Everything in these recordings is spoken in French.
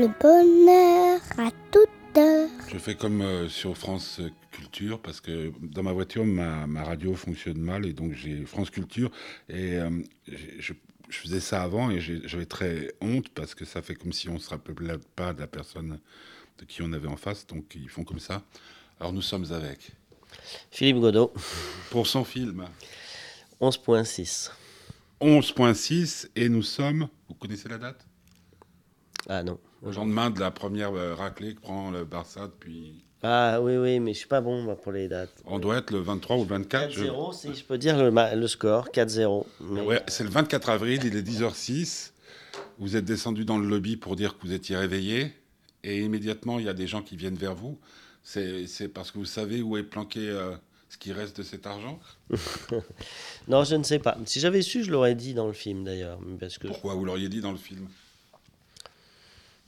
le bonheur à toute heure. Je fais comme euh, sur France Culture parce que dans ma voiture, ma, ma radio fonctionne mal et donc j'ai France Culture et euh, je, je faisais ça avant et j'avais très honte parce que ça fait comme si on ne se rappelait pas de la personne de qui on avait en face, donc ils font comme ça. Alors nous sommes avec. Philippe Godot, Pour son film 11.6. 11.6 et nous sommes, vous connaissez la date? Ah non. Au lendemain de la première euh, raclée que prend le Barça depuis... Ah oui, oui, mais je suis pas bon moi, pour les dates. On doit être le 23 ou le 24. je- 4-0, si je peux dire le, score, 4-0. Mais- Ouais, c'est le 24 avril, il est 10h06. Vous êtes descendu dans le lobby pour dire que vous étiez réveillé. Et immédiatement, il y a des gens qui viennent vers vous. C'est c'est parce que vous savez où est planqué euh, ce qui reste de cet argent Non, je ne sais pas. Si j'avais su, je l'aurais dit dans le film d'ailleurs. Parce que Pourquoi Vous l'auriez dit dans le film?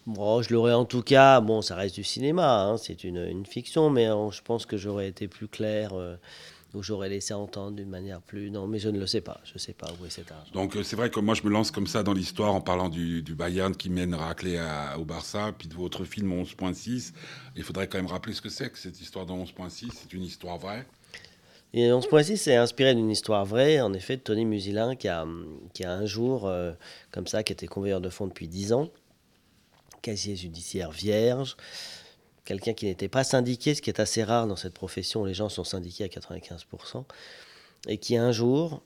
Bon, je l'aurais en tout cas, bon, ça reste du cinéma, hein, c'est une, une fiction, mais euh, je pense que j'aurais été plus clair, euh, ou j'aurais laissé entendre d'une manière plus... Non, mais je ne le sais pas, je ne sais pas où est cet argent. Donc euh, c'est vrai que moi, je me lance comme ça dans l'histoire en parlant du, du Bayern qui mène raclée à- au Barça, puis de votre film 11.6. Il faudrait quand même rappeler ce que c'est que cette histoire de 11.6. C'est une histoire vraie. Et 11.6 c'est inspiré d'une histoire vraie, en effet, de Tony Musilin, qui a, qui a un jour, euh, comme ça, qui était convoyeur de fonds depuis 10 ans, casier judiciaire vierge, quelqu'un qui n'était pas syndiqué, ce qui est assez rare dans cette profession, les gens sont syndiqués à 95%, et qui un jour,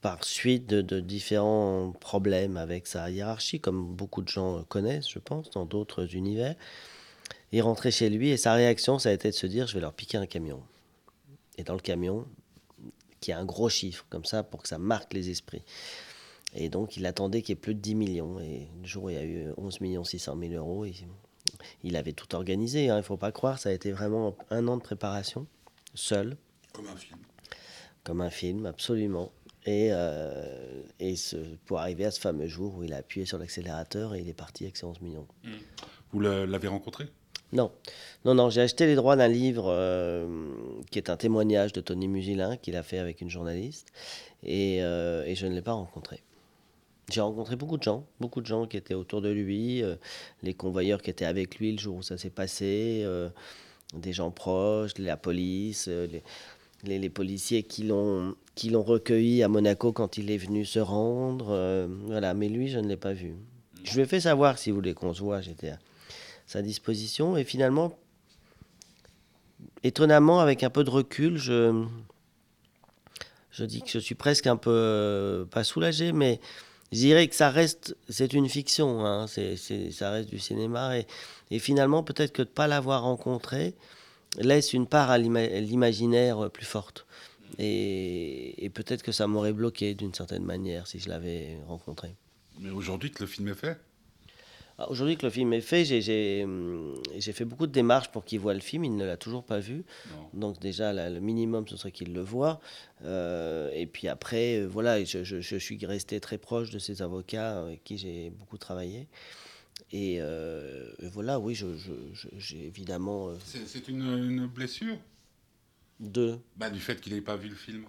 par suite de, de différents problèmes avec sa hiérarchie, comme beaucoup de gens connaissent, je pense, dans d'autres univers, est rentré chez lui, et sa réaction, ça a été de se dire, je vais leur piquer un camion et dans le camion, qui a un gros chiffre, comme ça, pour que ça marque les esprits. Et donc, il attendait qu'il y ait plus de 10 millions. Et le jour où il y a eu 11 600 000 euros, il, il avait tout organisé. hein, il ne faut pas croire, ça a été vraiment un an de préparation, seul, Comme un film. comme un film, absolument. Et, euh, et ce- pour arriver à ce fameux jour où il a appuyé sur l'accélérateur et il est parti avec ses 11 millions. Vous le- l'avez rencontré? Non, non, non, j'ai acheté les droits d'un livre euh, qui est un témoignage de Tony Musilin qu'il a fait avec une journaliste et, euh, et je ne l'ai pas rencontré. J'ai rencontré beaucoup de gens, beaucoup de gens qui étaient autour de lui, euh, les convoyeurs qui étaient avec lui le jour où ça s'est passé, euh, des gens proches, la police, euh, les, les, policiers qui l'ont recueilli à Monaco quand il est venu se rendre. voilà, mais lui, je ne l'ai pas vu. Je lui ai fait savoir si vous voulez qu'on se voit, j'étais à sa disposition. Et finalement, étonnamment, avec un peu de recul, je, je dis que je suis presque un peu, pas soulagé, mais je dirais que ça reste, c'est une fiction, hein, c'est, ça reste du cinéma. Et, finalement, peut-être que de ne pas l'avoir rencontré laisse une part à l'ima- l'imaginaire plus forte. Et, et peut-être que ça m'aurait bloqué d'une certaine manière si je l'avais rencontré. Mais aujourd'hui que le film est fait, Aujourd'hui que le film est fait, j'ai- hum, j'ai fait beaucoup de démarches pour qu'il voit le film. Il ne l'a toujours pas vu. Non. Donc déjà, là, le minimum, ce serait qu'il le voit. Euh, et puis après, euh, voilà, je, je- je suis resté très proche de ces avocats avec qui j'ai beaucoup travaillé. Et euh, voilà, oui, j'ai évidemment euh, c'est une, une blessure? Deux bah, Du fait qu'il n'ait pas vu le film.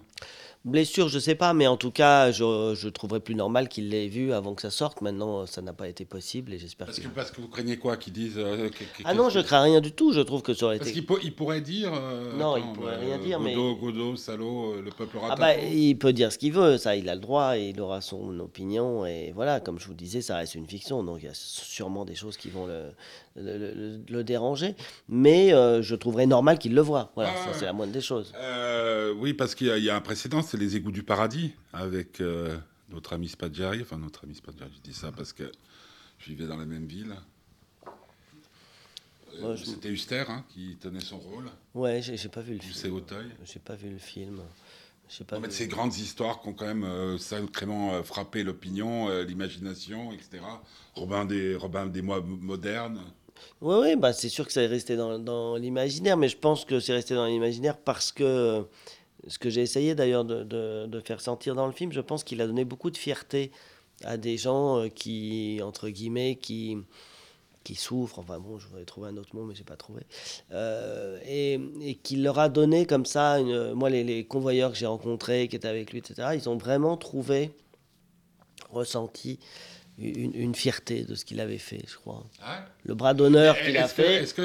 Blessures, je sais pas, mais en tout cas, je, je trouverais plus normal qu'il l'ait vu avant que ça sorte. Maintenant, ça n'a pas été possible et j'espère Parce que... que, parce que vous craignez quoi Qu'ils disent. euh, que- Ah non, je crains rien du tout. Je trouve que ça aurait Parce été... qu'il peut- il pourrait dire. euh, Non, il pourrait rien dire, mais- Godot, Godot, salaud, euh, le peuple Ah rata. bah, il peut dire ce qu'il veut, ça, il a le droit, et il aura son opinion, et voilà, comme je vous disais, ça reste une fiction, donc il y a sûrement des choses qui vont le, le, le- le déranger, mais euh, je trouverais normal qu'il le voit, voilà, Ah, ça c'est la moindre des choses. Euh, oui, parce qu'il y, y a un précédent, c'est les égouts du paradis avec euh, notre ami Spadjari. Enfin, notre ami Spadjari, je dis ça parce que je vivais dans la même ville. Euh, Ouais, je- C'était Huster hein, qui tenait son rôle, Ouais, j'ai pas vu le film, Auteuil. j'ai pas vu le film, pas fait, vu- ces grandes histoires qui ont quand même euh, sacrément euh, frappé l'opinion, l'imagination, etc. Robin des, Robin des mois modernes. Oui, oui, bah c'est sûr que ça est resté dans, dans l'imaginaire, mais je pense que c'est resté dans l'imaginaire parce que ce que j'ai essayé d'ailleurs de, de- faire sentir dans le film, je pense qu'il a donné beaucoup de fierté à des gens euh, qui, entre guillemets, qui, qui souffrent, enfin bon, je voudrais trouver un autre mot, mais j'ai pas trouvé, euh, et, et qu'il leur a donné comme ça, une, moi les, les convoyeurs que j'ai rencontrés, qui étaient avec lui, etc., ils ont vraiment trouvé, ressenti une, une fierté de ce qu'il avait fait, je crois. Ah Le bras d'honneur qu'il a fait, est-ce que,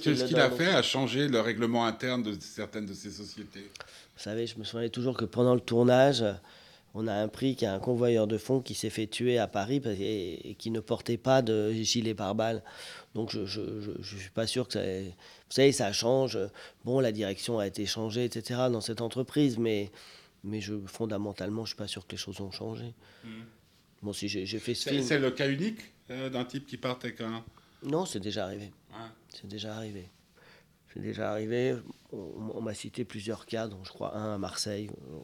qu'il ce qu'il a fait a changé le règlement interne de certaines de ces sociétés Vous savez, je me souviens toujours que pendant le tournage, on a appris qu'il y a un convoyeur de fonds qui s'est fait tuer à Paris et, et qui ne portait pas de gilet pare-balles. Donc je ne je, je- je suis pas sûr que ça... Vous savez, ça change. Bon, la direction a été changée, etc. dans cette entreprise, mais, mais je, fondamentalement, je suis pas sûr que les choses ont changé. Bon, si j'ai j'ai fait ce C'est film... c'est le cas unique euh, d'un type qui part avec un. Non, c'est déjà arrivé. Ouais. C'est déjà arrivé. C'est déjà arrivé. On, on m'a cité plusieurs cas, dont je crois un à Marseille, euh,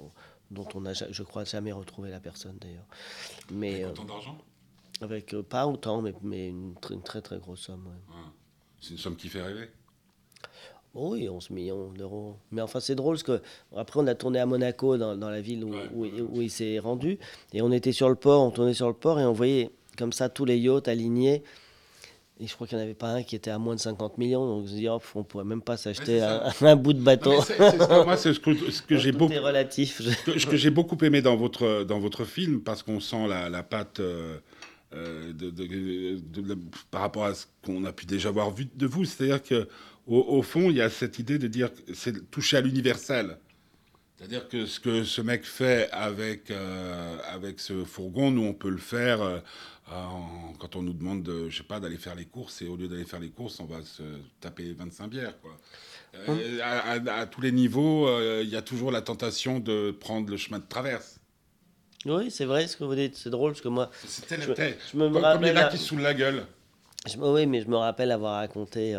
dont on ja- je crois, jamais retrouvé la personne d'ailleurs. Mais Avec euh, autant d'argent? avec pas autant, mais, mais une, tr- une très très grosse somme. ouais. Ouais. C'est une somme qui fait rêver. Oh oui, 11 millions d'euros. Mais enfin, c'est drôle parce que après, on a tourné à Monaco, dans, dans la ville où, Ouais. où, où il s'est rendu. Et on était sur le port, on tournait sur le port et on voyait comme ça tous les yachts alignés. Et je crois qu'il n'y en avait pas un qui était à moins de 50 millions. Donc, je me dis, oh, on pourrait même pas s'acheter un, un bout de Non, bateau. moi, c'est ce que, ce que j'ai beaucoup. relatif. ce que j'ai beaucoup aimé dans votre, dans votre film, parce qu'on sent la, la patte euh, euh, de, de- de- de- par rapport à ce qu'on a pu déjà voir vu de vous. C'est-à-dire que au, au fond, il y a cette idée de dire c'est toucher à l'universel. C'est-à-dire que ce que ce mec fait avec, euh, avec ce fourgon, nous, on peut le faire euh, en- quand on nous demande, de, je sais pas, d'aller faire les courses. Et au lieu d'aller faire les courses, on va se taper 25 bières. Quoi. Euh, à, à- à tous les niveaux, il y a toujours la tentation de prendre le chemin de traverse. Oui, c'est vrai ce que vous dites. C'est drôle parce que moi, C'est tel- Je- tel- je me comme, comme il y en rappelle a à- qui la gueule. je, oui, mais je me rappelle avoir raconté.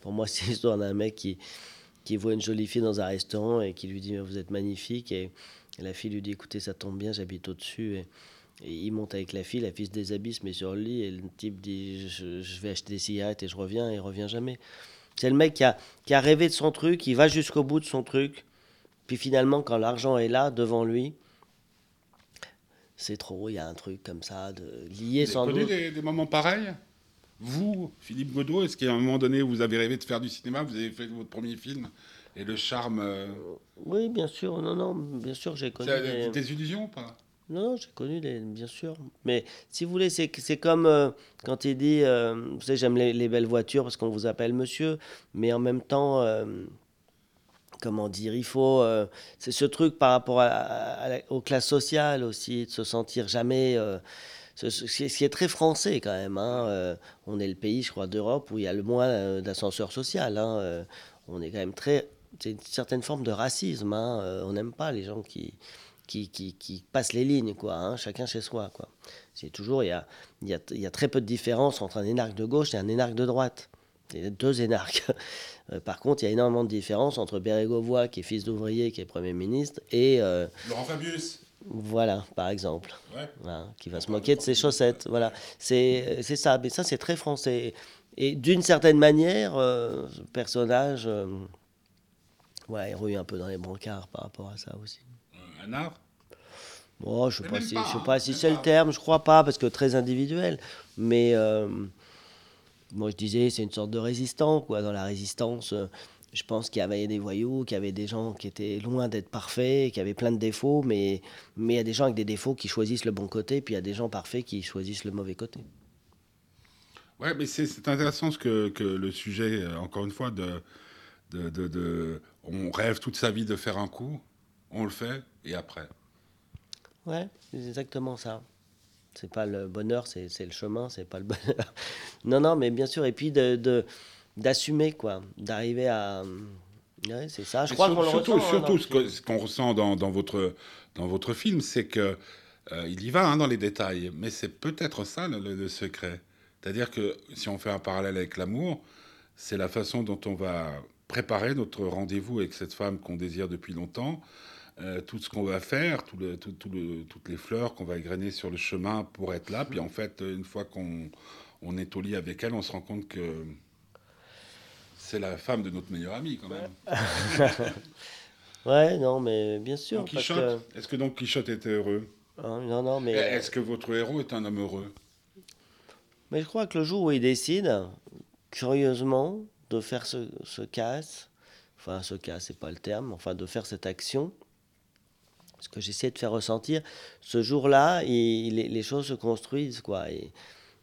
Pour moi, c'est l'histoire d'un mec qui, qui voit une jolie fille dans un restaurant et qui lui dit Vous êtes magnifique. Et, et la fille lui dit Écoutez, ça tombe bien, j'habite au-dessus. Et, et il monte avec la fille, la fille se déshabille, se met sur le lit. Et le type dit je, je vais acheter des cigarettes et je reviens. Et il revient jamais. C'est le mec qui a, qui a rêvé de son truc, il va jusqu'au bout de son truc. Puis finalement, quand l'argent est là, devant lui, c'est trop. Il y a un truc comme ça, de lié Vous sans doute. des, des moments pareils? Vous, Philippe Godot, est-ce qu'à un moment donné, vous avez rêvé de faire du cinéma Vous avez fait votre premier film et le charme. euh, Oui, bien sûr. Non, non, bien sûr, j'ai connu. des- des illusions ou pas? Non, non, j'ai connu des, bien sûr. Mais si vous voulez, c'est comme euh, quand il dit, euh, vous savez, j'aime les, les belles voitures parce qu'on vous appelle monsieur, mais en même temps, euh, comment dire, il faut, c'est ce truc par rapport à, à la- aux classes sociales aussi, de se sentir jamais. Ce, qui est très français quand même. hein, euh, on est le pays, je crois, d'Europe où il y a le moins euh, d'ascenseur social. hein, euh, on est quand même très. C'est une certaine forme de racisme. hein, on n'aime pas les gens qui, qui, qui, passent les lignes, quoi, chacun chez soi. Quoi. C'est toujours, il y a, y, a, y a très peu de différence entre un énarque de gauche et un énarque de droite. A deux énarques. Par contre, il y a énormément de différence entre Bérégovoy, qui est fils d'ouvrier, qui est Premier ministre, et Laurent Fabius voilà, par exemple, Ouais. voilà, qui va se moquer de ses chaussettes. Voilà, c'est c'est ça, mais ça c'est très français. Et d'une certaine manière, euh, ce personnage, euh, ouais, il rue un peu dans les brancards par rapport à ça aussi. Euh, Un art? Bon, je sais Mais pas même si, pas, je sais hein, pas si c'est le terme, je crois pas, parce que très individuel. Mais euh, moi, je disais, c'est une sorte de résistant, quoi. Dans la résistance, euh, je pense qu'il y avait des voyous, qu'il y avait des gens qui étaient loin d'être parfaits, qui avaient plein de défauts, mais mais il y a des gens avec des défauts qui choisissent le bon côté, puis il y a des gens parfaits qui choisissent le mauvais côté. Ouais, mais c'est intéressant ce que, que le sujet, euh, encore une fois, de, de, de, de- On rêve toute sa vie de faire un coup, on le fait, et après Ouais, c'est exactement ça. C'est pas le bonheur, c'est c'est le chemin, c'est pas le bonheur. non, non, mais bien sûr, et puis de- d'assumer, quoi, d'arriver à. Ouais, c'est ça. Je crois sur- qu'on le surtout, ressent. hein, surtout ce le que- ce qu'on ressent dans, dans votre, dans votre film, c'est que euh, il y va hein, dans les détails, mais c'est peut-être ça le, le- le secret. C'est-à-dire que si on fait un parallèle avec l'amour, c'est la façon dont on va préparer notre rendez-vous avec cette femme qu'on désire depuis longtemps, euh, tout ce qu'on va faire, tout le, tout- tout le- toutes les fleurs qu'on va égrener sur le chemin pour être là. Puis en fait, une fois qu'on on est au lit avec elle, on se rend compte que c'est la femme de notre meilleur ami quand même. Ouais, non, mais bien sûr. Parce que- est-ce que Don Quichotte était heureux? Hein, non, non, mais. Est-ce que votre héros est un homme heureux? Mais je crois que le jour où il décide, curieusement, de faire ce, ce casse, enfin ce casse, c'est pas le terme, enfin de faire cette action, ce que j'essaie de faire ressentir, ce jour-là, les, les choses se construisent, quoi. Et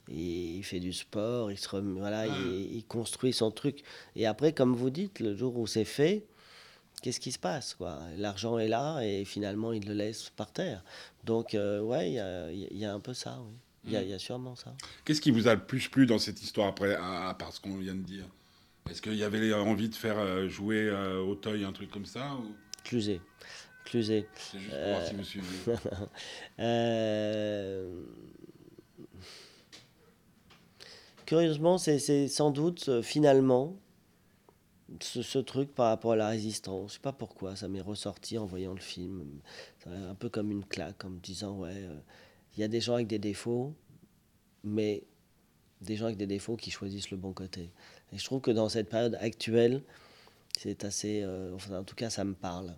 il fait du sport, il, se rem- voilà, il, il construit son truc. Et après, comme vous dites, le jour où c'est fait, qu'est-ce qui se passe, quoi? L'argent est là et finalement, il le laisse par terre. Donc, euh, ouais, il y a, il y a un peu ça, oui. Il y, a- il y a sûrement ça. Qu'est-ce qui vous a le plus plu dans cette histoire après, à, à part ce qu'on vient de dire? Est-ce qu'il y avait envie de faire euh, jouer euh, Auteuil, un truc comme ça ou? Clusé. Clusé. C'est juste pour voir si vous suivez. Curieusement, c'est sans doute euh, finalement ce, truc par rapport à la résistance. Je sais pas pourquoi, ça m'est ressorti en voyant le film. Un peu comme une claque, en me disant ouais, euh, il y a des gens avec des défauts, mais des gens avec des défauts qui choisissent le bon côté. Et je trouve que dans cette période actuelle, c'est assez. euh, en tout cas, ça me parle.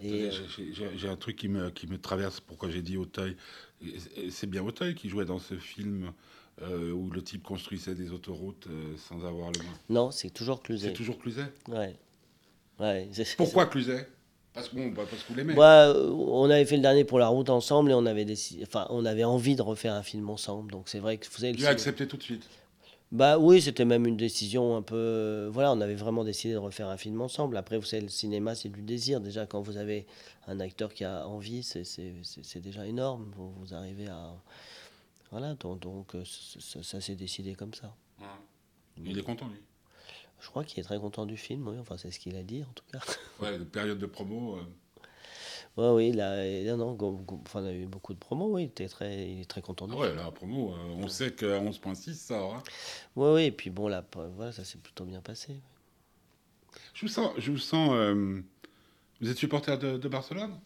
J'ai- un truc qui me, qui me traverse, pourquoi j'ai dit Auteuil. C'est bien Auteuil qui jouait dans ce film euh, où le type construisait des autoroutes euh, sans avoir le main. Non, c'est toujours Cluzet. C'est toujours Cluzet Ouais. Ouais. Pourquoi Cluzet? Parce, bah, parce que vous l'aimez. Bah, euh, on avait fait le dernier pour la route ensemble et on avait décidé, enfin, on avait envie de refaire un film ensemble. Donc c'est vrai que vous savez, le Tu accepté tout de suite. Bah oui, c'était même une décision un peu. Voilà, on avait vraiment décidé de refaire un film ensemble. Après, vous savez, le cinéma, c'est du désir. Déjà, quand vous avez un acteur qui a envie, c'est déjà énorme. Vous, vous arrivez à. Voilà, donc, donc euh, ça, ça- ça s'est décidé comme ça. Il est content, lui? Je crois qu'il est très content du film, oui. Enfin, c'est ce qu'il a dit, en tout cas. Ouais, de période de promo. euh, Ouais, oui, là, non, go- go- enfin, on a eu beaucoup de promos, oui. Il, était très, il est très content du Ah ouais, la promo, euh, on sait que 11.6 ça aura. Oui, oui, et puis bon, là, voilà, ça s'est plutôt bien passé. Je vous sens. Je vous sens euh, vous êtes supporter de, de Barcelone?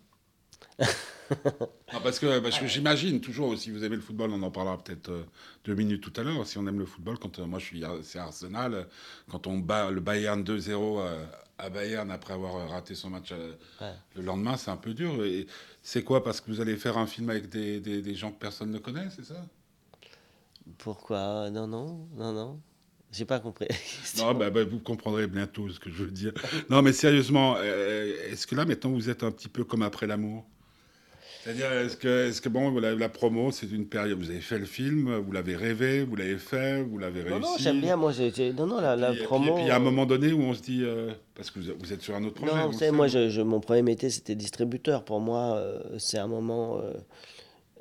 Non, parce que, parce que j'imagine toujours, si vous aimez le football, on en parlera peut-être euh, deux minutes tout à l'heure. Si on aime le football, quand euh, moi je suis, c'est Arsenal, euh, quand on bat le Bayern 2-0 euh, à Bayern après avoir euh, raté son match euh, Ouais. le lendemain, c'est un peu dur. Et c'est quoi Parce que vous allez faire un film avec des, des, des gens que personne ne connaît, c'est ça? Pourquoi? Non, non, non, non. J'ai pas compris. Non, bah, bah, vous comprendrez bientôt ce que je veux dire. Non, mais sérieusement, euh, est-ce que là, maintenant, vous êtes un petit peu comme après l'amour? C'est-à-dire, est-ce que, est-ce que bon, la, la promo, c'est une période. Vous avez fait le film, vous l'avez rêvé, vous l'avez fait, vous l'avez réussi. non, non, j'aime bien, moi, j'ai, non, non, la, la Puis- puis- promo. puis il y a un moment donné où on se dit. euh, parce que vous, vous êtes sur un autre projet. Non, on vous savez, moi, je, je- mon premier métier, c'était distributeur. Pour moi, euh, c'est un moment. euh,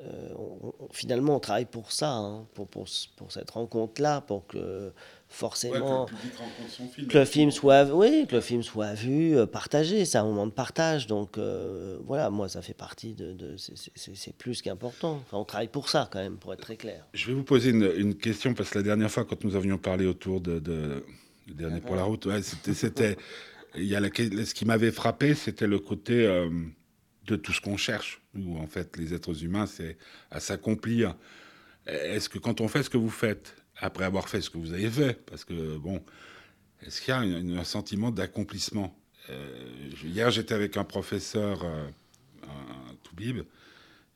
euh, on- on- finalement, on travaille pour ça, hein, pour, pour, pour cette rencontre-là, pour que Ouais, forcément. que le film. que le film soit oui que le film soit vu euh, partagé c'est un moment de partage donc euh, voilà moi ça fait partie de, de- c'est- plus qu'important enfin, on travaille pour ça quand même pour être très clair Je vais vous poser une, une question parce que la dernière fois, quand nous avions parlé autour de, de le dernier pour la route, ouais, c'était, c'était, il y a la, ce qui m'avait frappé, c'était le côté euh, de tout ce qu'on cherche. Où en fait, les êtres humains, c'est à s'accomplir. Est-ce que quand on fait ce que vous faites, après avoir fait ce que vous avez fait, parce que bon, est-ce qu'il y a un, un sentiment d'accomplissement? Euh, Hier, j'étais avec un professeur, euh, un Toubib,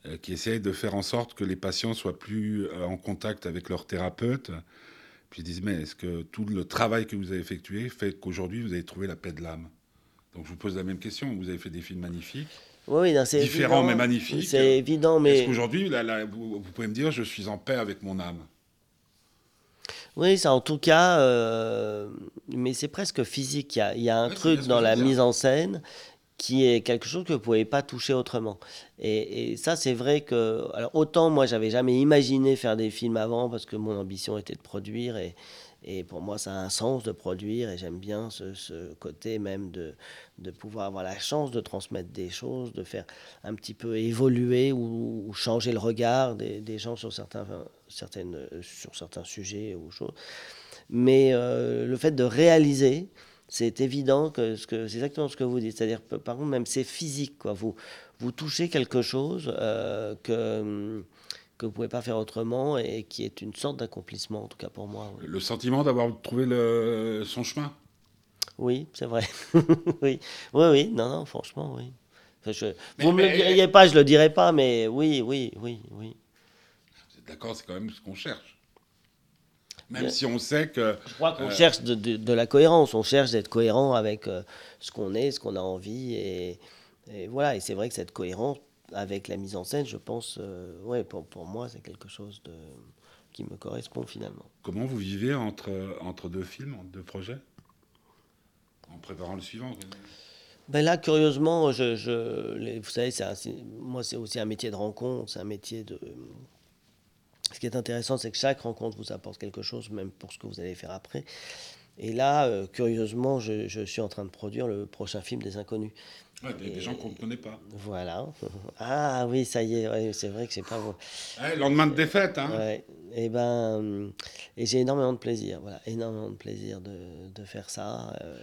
euh, qui essaye de faire en sorte que les patients soient plus en contact avec leur thérapeute. Puis ils disent, mais est-ce que tout le travail que vous avez effectué fait qu'aujourd'hui vous avez trouvé la paix de l'âme? Donc je vous pose la même question. Vous avez fait des films magnifiques. oui, non, c'est Différent, évident. mais magnifique. c'est évident Est-ce mais qu'aujourd'hui, là, là, vous, vous pouvez me dire, je suis en paix avec mon âme? Oui ça en tout cas euh, mais c'est presque physique il y a, il y a un Ouais, truc dans la dire. mise en scène qui est quelque chose que vous pouvez pas toucher autrement. Et, et ça, c'est vrai que, alors autant moi, j'avais jamais imaginé faire des films avant parce que mon ambition était de produire et, et pour moi, ça a un sens de produire et j'aime bien ce, ce côté même de, de pouvoir avoir la chance de transmettre des choses, de faire un petit peu évoluer ou, changer le regard des, des gens sur certains, certaines, sur certains sujets ou choses. Mais euh, le fait de réaliser, c'est évident que, ce que c'est exactement ce que vous dites. C'est-à-dire, par contre, même c'est physique. Quoi. Vous, vous touchez quelque chose euh, que, que vous ne pouvez pas faire autrement et qui est une sorte d'accomplissement, en tout cas pour moi. Oui, Le sentiment d'avoir trouvé le, son chemin? Oui, c'est vrai. oui. oui, oui, non, non, franchement, oui. Enfin, je- Mais- vous ne me le diriez pas, je ne le dirais pas, mais oui, oui, oui, oui. Vous êtes d'accord, c'est quand même ce qu'on cherche. Même si on sait que. Je crois qu'on Euh, cherche de, de- de la cohérence, on cherche d'être cohérent avec euh, ce qu'on est, ce qu'on a envie. Et, et voilà, et c'est vrai que cette cohérence, avec la mise en scène, je pense, euh, ouais, pour, pour moi, c'est quelque chose de, qui me correspond finalement. Comment vous vivez entre, entre deux films, entre deux projets? En préparant le suivant ben là, curieusement, je, je vous savez, un- moi, c'est aussi un métier de rencontre, c'est un métier de... Ce qui est intéressant, c'est que chaque rencontre vous apporte quelque chose, même pour ce que vous allez faire après. Et là, euh, curieusement, je, je suis en train de produire le prochain film des Inconnus. Ouais, des, des gens qu'on ne connaît pas. Voilà. Ah oui, ça y est, ouais, c'est vrai que c'est pas vous. Ouais, lendemain de défaite, hein Ouais. Et ben, et j'ai énormément de plaisir, voilà, énormément de plaisir de, de faire ça. euh,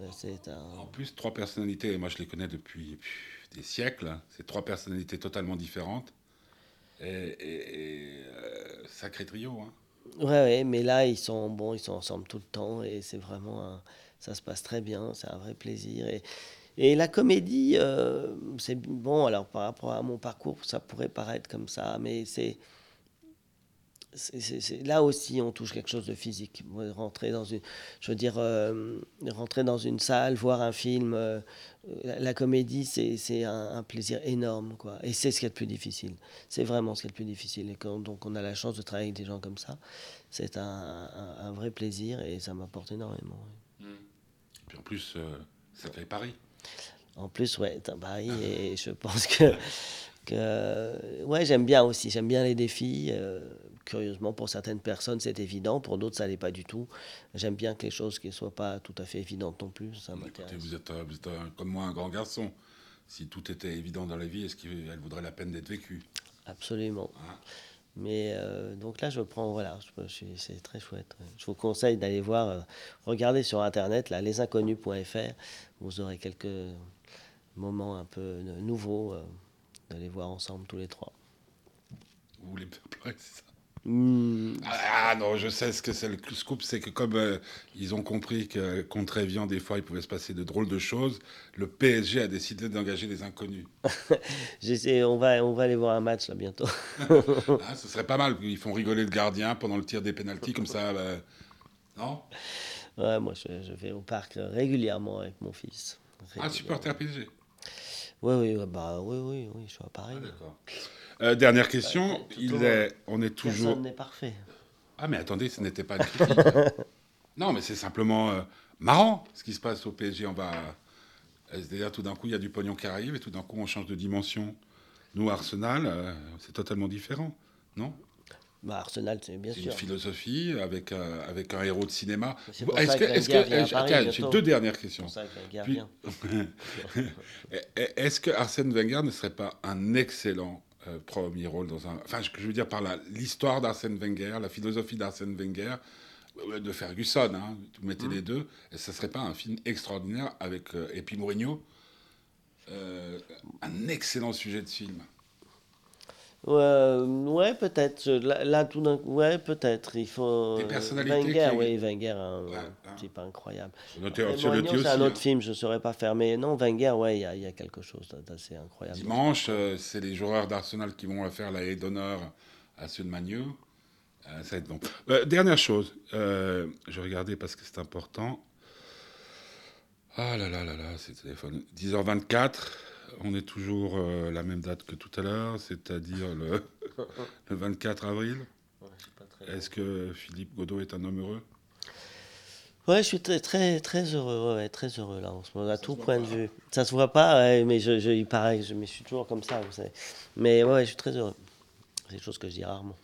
euh, c'est un. En plus, trois personnalités, et moi je les connais depuis des siècles, hein. c'est trois personnalités totalement différentes. Et, et- et, euh, sacré trio. Hein. Ouais, ouais, mais là ils sont bon, ils sont ensemble tout le temps et c'est vraiment un- ça se passe très bien, c'est un vrai plaisir et et la comédie, euh, c'est bon. Alors par rapport à mon parcours, ça pourrait paraître comme ça, mais c'est là aussi on touche quelque chose de physique. Rentrer dans une, je veux dire, euh, rentrer dans une salle, voir un film, euh, la, comédie, c'est un, un plaisir énorme, quoi. Et c'est ce qui est le plus difficile. C'est vraiment ce qui est le plus difficile. Et quand donc on a la chance de travailler avec des gens comme ça, c'est un, vrai plaisir et ça m'apporte énormément. oui. Puis en plus, ça fait Paris. En plus, ouais, un Paris et je pense que, que ouais, j'aime bien aussi, j'aime bien les défis. euh, curieusement, pour certaines personnes, c'est évident, pour d'autres, ça l'est pas du tout. J'aime bien que les choses qui ne soient pas tout à fait évidentes non plus, ça m'intéresse. vous êtes, euh, vous êtes, euh, comme moi un grand garçon. Si tout était évident dans la vie, est-ce qu'elle vaudrait la peine d'être vécue? Absolument. Hein? Mais euh, donc là, je prends, voilà, c'est très chouette. Je vous conseille d'aller voir, euh, regardez sur Internet, là, lesinconnus.fr, vous aurez quelques moments un peu euh, nouveaux, euh, d'aller voir ensemble tous les trois. Vous voulez me c'est ça? Hmm, Ah non, je sais ce que c'est le scoop, c'est que comme euh, ils ont compris que contre Evian, des fois, il pouvait se passer de drôles de choses, le PSG a décidé d'engager des inconnus. j'essaie- on, va, on va aller voir un match là bientôt. Ah, ce serait pas mal, ils font rigoler le gardien pendant le tir des pénalties, comme ça, bah, non? Ouais, moi, je, je vais au parc régulièrement avec mon fils. Ah, supporter PSG. Oui, oui, bah, oui, oui, oui, je suis à Paris. Ah, d'accord. Euh, dernière question, Bah, il au est, on est toujours... Personne n'est parfait. Ah, mais attendez, ce n'était pas une non, mais c'est simplement euh, marrant ce qui se passe au PSG. On va. euh, C'est-à-dire, tout d'un coup, il y a du pognon qui arrive et tout d'un coup, on change de dimension. Nous, Arsenal, euh, c'est totalement différent, non? Bah, Arsenal, c'est bien C'est sûr. une philosophie avec, euh, avec un héros de cinéma. C'est pour Est-ce ça que. que que- J'ai deux dernières C'est questions. pour ça que la guerre Puis- vient. Est-ce que Arsène Wenger ne serait pas un excellent euh, premier rôle dans un. Enfin, ce je veux dire par là, l'histoire d'Arsène Wenger, la philosophie d'Arsène Wenger, euh, de Ferguson, hein, vous mettez les deux, et ça serait pas un film extraordinaire avec. euh, et puis Mourinho euh, Un excellent sujet de film. Ouais, ouais peut-être. Là, là, tout d'un coup, ouais, peut-être. Il faut. Des euh, personnalités Wenger, qui- oui, Wenger, un Ouais, hein. type incroyable. C'est un autre hein. film, je ne saurais pas faire. Mais non, Wenger, ouais, il y, y a quelque chose d'assez incroyable. Dimanche, euh, c'est les joueurs d'Arsenal qui vont faire la haie d'honneur à Manu. Euh, ça va être bon. Euh, dernière chose, euh, je regardais parce que c'est important. Ah là là là là, c'est téléphone. 10h24, on est toujours euh, la même date que tout à l'heure, c'est-à-dire le, le 24 avril. Ouais, Est-ce que Philippe Godot est un homme heureux? Ouais, je suis très, très, très heureux, ouais, très heureux là en ce moment, à tout point pas. de vue. Ça se voit pas, ouais, mais je, je, il paraît, que je, mais je suis toujours comme ça, vous savez. Mais ouais, je suis très heureux. C'est des choses que je dis rarement.